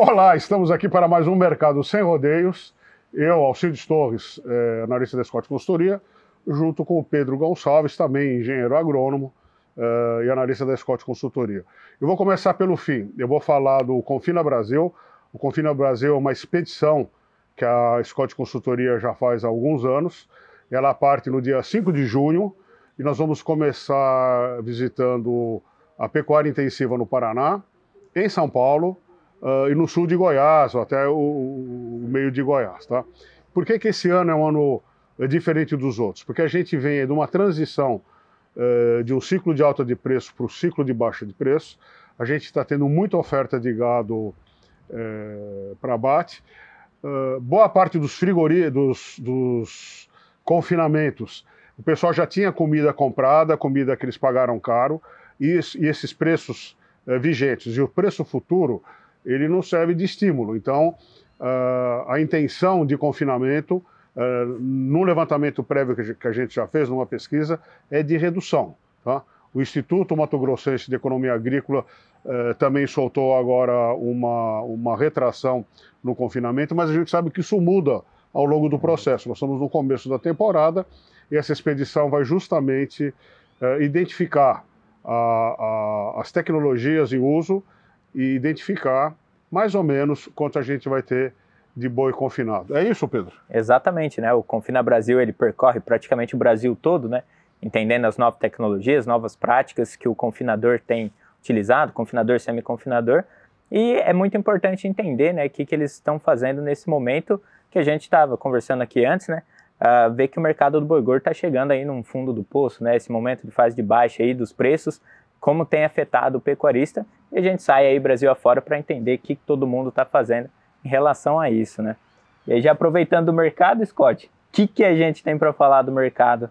Olá, estamos aqui para mais um Mercado Sem Rodeios. Eu, Alcides Torres, é, analista da Scott Consultoria, junto com o Pedro Gonçalves, também engenheiro agrônomo é, e analista da Scott Consultoria. Eu vou começar pelo fim. Eu vou falar do Confina Brasil. O Confina Brasil é uma expedição que a Scott Consultoria já faz há alguns anos. Ela parte no dia 5 de junho e nós vamos começar visitando a pecuária intensiva no Paraná, em São Paulo uh, e no sul de Goiás, ou até o, o, meio de Goiás. Tá? Por que, que esse ano é um ano é diferente dos outros? Porque a gente vem de uma transição uh, de um ciclo de alta de preço para o ciclo de baixa de preço. A gente está tendo muita oferta de gado uh, para abate. boa parte dos frigoríficos, dos, dos confinamentos, o pessoal já tinha comida comprada, comida que eles pagaram caro, e, e esses preços vigentes. E o preço futuro ele não serve de estímulo. Então, uh, a intenção de confinamento, uh, no levantamento prévio que a gente já fez, numa pesquisa, é de redução. Tá? O Instituto Mato Grossense de Economia Agrícola uh, também soltou agora uma, uma retração no confinamento, mas a gente sabe que isso muda ao longo do processo. Nós estamos no começo da temporada e essa expedição vai justamente identificar a, a, as tecnologias em uso e identificar mais ou menos quanto a gente vai ter de boi confinado. É isso, Pedro? Exatamente, né? O Confina Brasil ele percorre praticamente o Brasil todo, né? Entendendo as novas tecnologias, novas práticas que o confinador tem utilizado, confinador, semi-confinador. E é muito importante entender, né, o que, que eles estão fazendo nesse momento que a gente estava conversando aqui antes, né? Uh, ver que o mercado do boi gordo está chegando aí num fundo do poço, né? Esse momento de fase de baixa aí dos preços como tem afetado o pecuarista, e a gente sai aí Brasil afora para entender o que todo mundo está fazendo em relação a isso, né? E aí, já aproveitando o mercado, Scott, o que, que a gente tem para falar do mercado?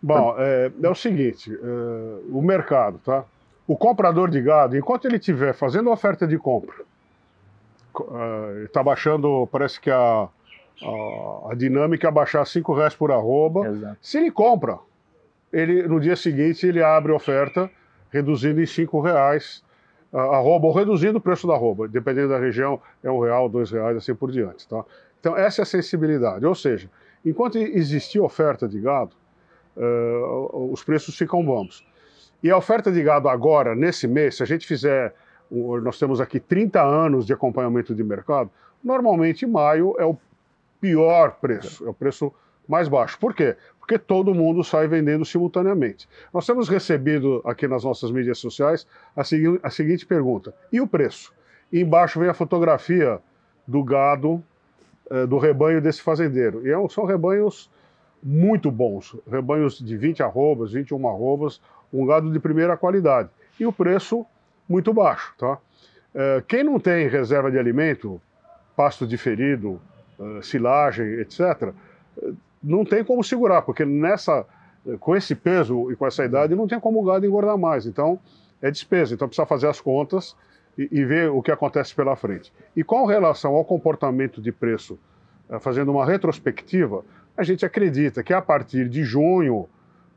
Bom, é, é o seguinte, é, o mercado, tá? O comprador de gado, enquanto ele estiver fazendo oferta de compra, está é, baixando, parece que a, a, a dinâmica é baixar 5 reais por arroba. Exato. Se ele compra, ele, no dia seguinte ele abre oferta reduzindo em cinco reais a arroba, ou reduzindo o preço da arroba, dependendo da região, é um real, dois reais, assim por diante. Tá? Então, essa é a sensibilidade. Ou seja, enquanto existir oferta de gado, uh, os preços ficam bons. E a oferta de gado agora, nesse mês, se a gente fizer, nós temos aqui 30 anos de acompanhamento de mercado, normalmente maio é o pior preço, é o preço mais baixo. Por quê? Porque todo mundo sai vendendo simultaneamente. Nós temos recebido aqui nas nossas mídias sociais a, segui a seguinte pergunta: e o preço? E embaixo vem a fotografia do gado eh, do rebanho desse fazendeiro. E é são rebanhos muito bons, rebanhos de 20 arrobas, 21 arrobas, um gado de primeira qualidade. E o preço muito baixo. Tá? Eh, quem não tem reserva de alimento, pasto diferido, eh, silagem, etc., não tem como segurar, porque nessa, com esse peso e com essa idade não tem como o gado engordar mais. Então é despesa. Então precisa fazer as contas e, e ver o que acontece pela frente. E com relação ao comportamento de preço, eh, fazendo uma retrospectiva, a gente acredita que a partir de junho,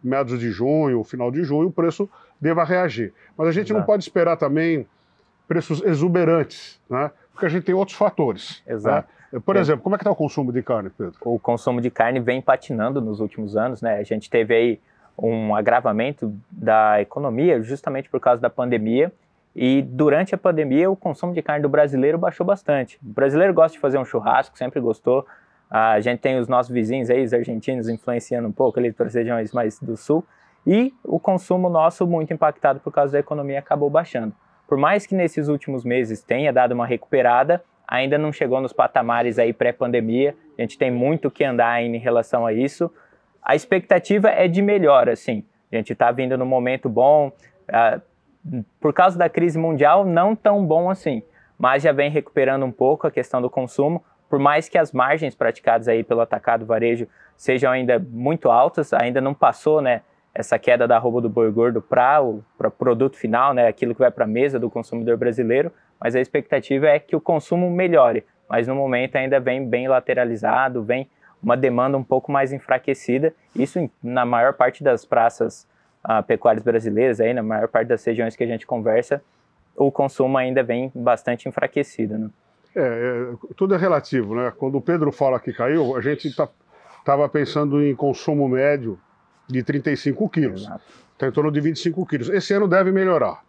meados de junho, final de junho, o preço deva reagir. Mas a gente Exato. não pode esperar também preços exuberantes, né? porque a gente tem outros fatores. Né? Exato. Né? Por é. exemplo, como é que está o consumo de carne, Pedro? O consumo de carne vem patinando nos últimos anos, né? A gente teve aí um agravamento da economia justamente por causa da pandemia. E durante a pandemia, o consumo de carne do brasileiro baixou bastante. O brasileiro gosta de fazer um churrasco, sempre gostou. A gente tem os nossos vizinhos aí, os argentinos, influenciando um pouco ali para as regiões mais do sul. E o consumo nosso, muito impactado por causa da economia, acabou baixando. Por mais que nesses últimos meses tenha dado uma recuperada, ainda não chegou nos patamares aí pré-pandemia. A gente tem muito que andar ainda em relação a isso. A expectativa é de melhora, assim. A gente está vindo num momento bom. Uh, por causa da crise mundial, não tão bom assim, mas já vem recuperando um pouco a questão do consumo. Por mais que as margens praticadas aí pelo atacado varejo sejam ainda muito altas, ainda não passou, né? Essa queda da roupa do boi gordo para o pra produto final, né, aquilo que vai para a mesa do consumidor brasileiro, mas a expectativa é que o consumo melhore, mas no momento ainda vem bem lateralizado, vem uma demanda um pouco mais enfraquecida, isso na maior parte das praças uh, pecuárias brasileiras, aí, na maior parte das regiões que a gente conversa, o consumo ainda vem bastante enfraquecido. Né? É, é, tudo é relativo, né? Quando o Pedro fala que caiu, a gente estava tá, pensando em consumo médio de 35 quilos. Está em torno de 25 quilos. Esse ano deve melhorar.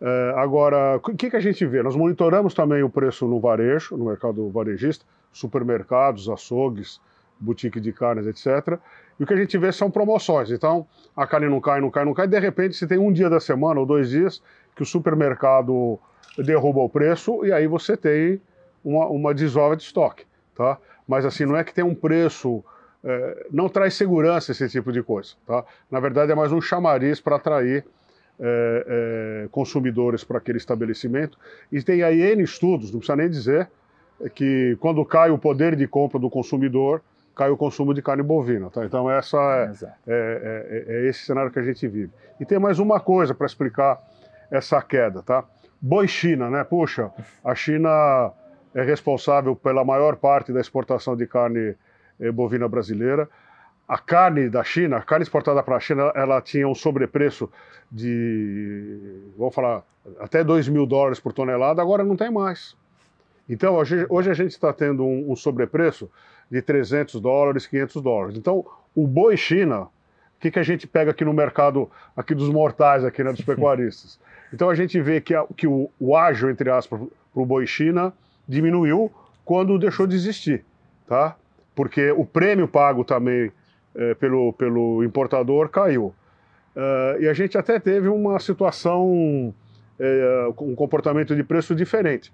É, agora, o que, que a gente vê? Nós monitoramos também o preço no varejo, no mercado varejista, supermercados, açougues, boutique de carnes, etc. E o que a gente vê são promoções. Então, a carne não cai, não cai, não cai. De repente, você tem um dia da semana ou dois dias que o supermercado derruba o preço e aí você tem uma, uma desova de estoque, tá? Mas assim, não é que tem um preço, é, não traz segurança esse tipo de coisa, tá? Na verdade é mais um chamariz para atrair é, é, consumidores para aquele estabelecimento. E tem aí N estudos, não precisa nem dizer, que quando cai o poder de compra do consumidor, cai o consumo de carne bovina. Tá? Então, essa é, é, é, é, esse cenário que a gente vive. E tem mais uma coisa para explicar essa queda. Tá? Boi China, né? Puxa, a China é responsável pela maior parte da exportação de carne bovina brasileira. A carne da China, a carne exportada para a China, ela tinha um sobrepreço de, vamos falar, até 2 mil dólares por tonelada, agora não tem mais. Então, hoje, hoje a gente está tendo um, um, sobrepreço de 300 dólares, 500 dólares. Então, o boi China, o que, que a gente pega aqui no mercado aqui dos mortais, aqui né, dos pecuaristas? Então, a gente vê que, a, que o, o ágio, entre aspas, para o boi China diminuiu quando deixou de existir, tá? Porque o prêmio pago também é, pelo, pelo importador caiu. Uh, e a gente até teve uma situação, é, um comportamento de preço diferente.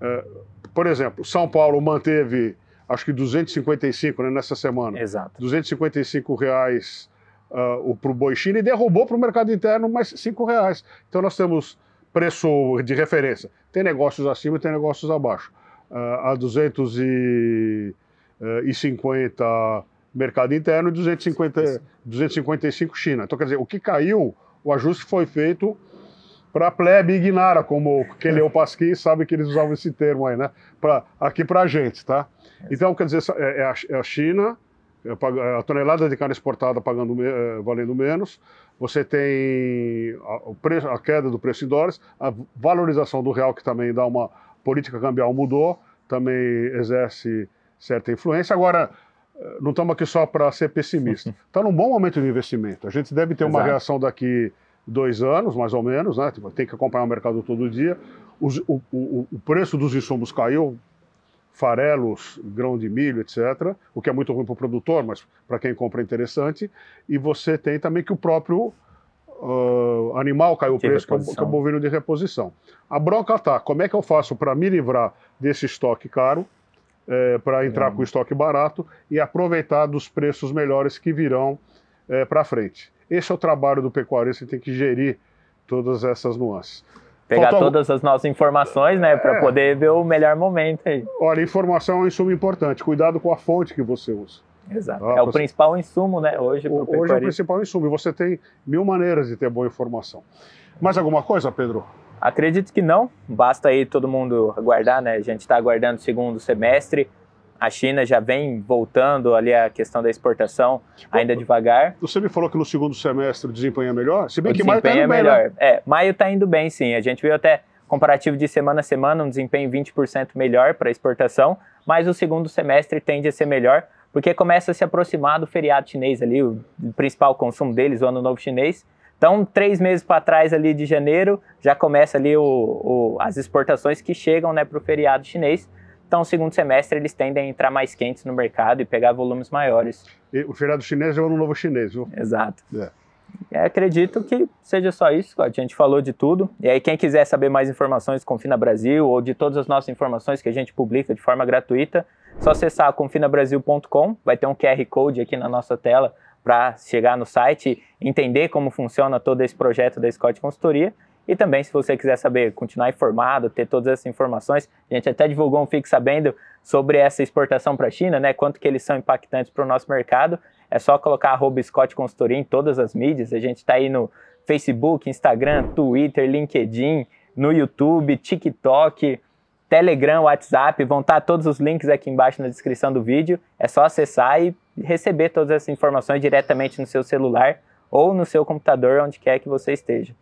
É, por exemplo, São Paulo manteve, acho que 255 né, nessa semana. Exato. 255 reais uh, para o boi China e derrubou para o mercado interno mais 5 reais. Então nós temos preço de referência. Tem negócios acima e tem negócios abaixo. Uh, a 250 uh, mercado interno e 250, 255 China. Então, quer dizer, o que caiu, o ajuste foi feito para a plebe ignara, como quem leu Pasquim sabe que eles usavam esse termo aí, né? Pra, aqui para a gente, tá? Então, quer dizer, é, é a, é a China, é a tonelada de carne exportada pagando, valendo menos, você tem a, preço, a queda do preço em dólares, a valorização do real, que também dá uma política cambial mudou, também exerce certa influência. Agora, eh, não estamos aqui só para ser pessimista. Está num bom momento de investimento. A gente deve ter Exato. uma reação daqui dois anos, mais ou menos, né? Tipo, tem que acompanhar o mercado todo dia. Os, o, o, o preço dos insumos caiu, farelos, grão de milho, etc., o que é muito ruim para o produtor, mas para quem compra é interessante. E você tem também que o próprio uh, animal caiu o preço, é, que o bovino de reposição. A bronca tá, como é que eu faço para me livrar desse estoque caro, é, para entrar com estoque barato e aproveitar dos preços melhores que virão é, para frente. Esse é o trabalho do pecuarista, tem que gerir todas essas nuances pegar todas as nossas informações, né, para é. poder ver o melhor momento aí. Olha, informação é um insumo importante. Cuidado com a fonte que você usa. Exato. Ah, é o você... principal insumo, né, hoje. Hoje é o principal insumo. E você tem mil maneiras de ter boa informação. Mais alguma coisa, Pedro? Acredito que não. Basta aí todo mundo aguardar, né? A gente está aguardando o segundo semestre. A China já vem voltando ali a questão da exportação, ainda devagar. Você me falou que no segundo semestre o desempenho é melhor? Se bem o que maio está indo é bem, melhor. Né? É, maio está indo bem, sim. A gente viu até comparativo de semana a semana um desempenho 20% melhor para exportação, mas o segundo semestre tende a ser melhor, porque começa a se aproximar do feriado chinês ali, o principal consumo deles, o Ano Novo Chinês. Então, três meses para trás ali de janeiro, já começa ali o, o, as exportações que chegam né, para o feriado chinês. Então, no segundo semestre, eles tendem a entrar mais quentes no mercado e pegar volumes maiores. E o feriado chinês é o ano novo chinês, viu? Exato. É. acredito que seja só isso, a gente falou de tudo. E aí, quem quiser saber mais informações do Confina Brasil ou de todas as nossas informações que a gente publica de forma gratuita, só acessar confinabrasil.com, vai ter um QR Code aqui na nossa tela para chegar no site, entender como funciona todo esse projeto da Scott Consultoria e também, se você quiser saber, continuar informado, ter todas essas informações, a gente até divulgou um Fique Sabendo sobre essa exportação para a China, né? Quanto que eles são impactantes para o nosso mercado. É só colocar arroba Scott Consultoria em todas as mídias. A gente está aí no Facebook, Instagram, Twitter, LinkedIn, no YouTube, TikTok, Telegram, WhatsApp. Vão estar tá todos os links aqui embaixo na descrição do vídeo. É só acessar e receber todas essas informações diretamente no seu celular ou no seu computador, onde quer que você esteja.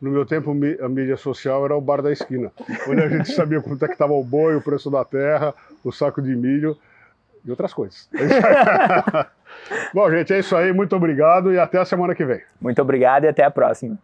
No meu tempo, a mídia social era o bar da esquina, onde a gente sabia quanto é que estava o boi, o preço da terra, o saco de milho e outras coisas. Bom, gente, é isso aí. Muito obrigado e até a semana que vem. Muito obrigado e até a próxima.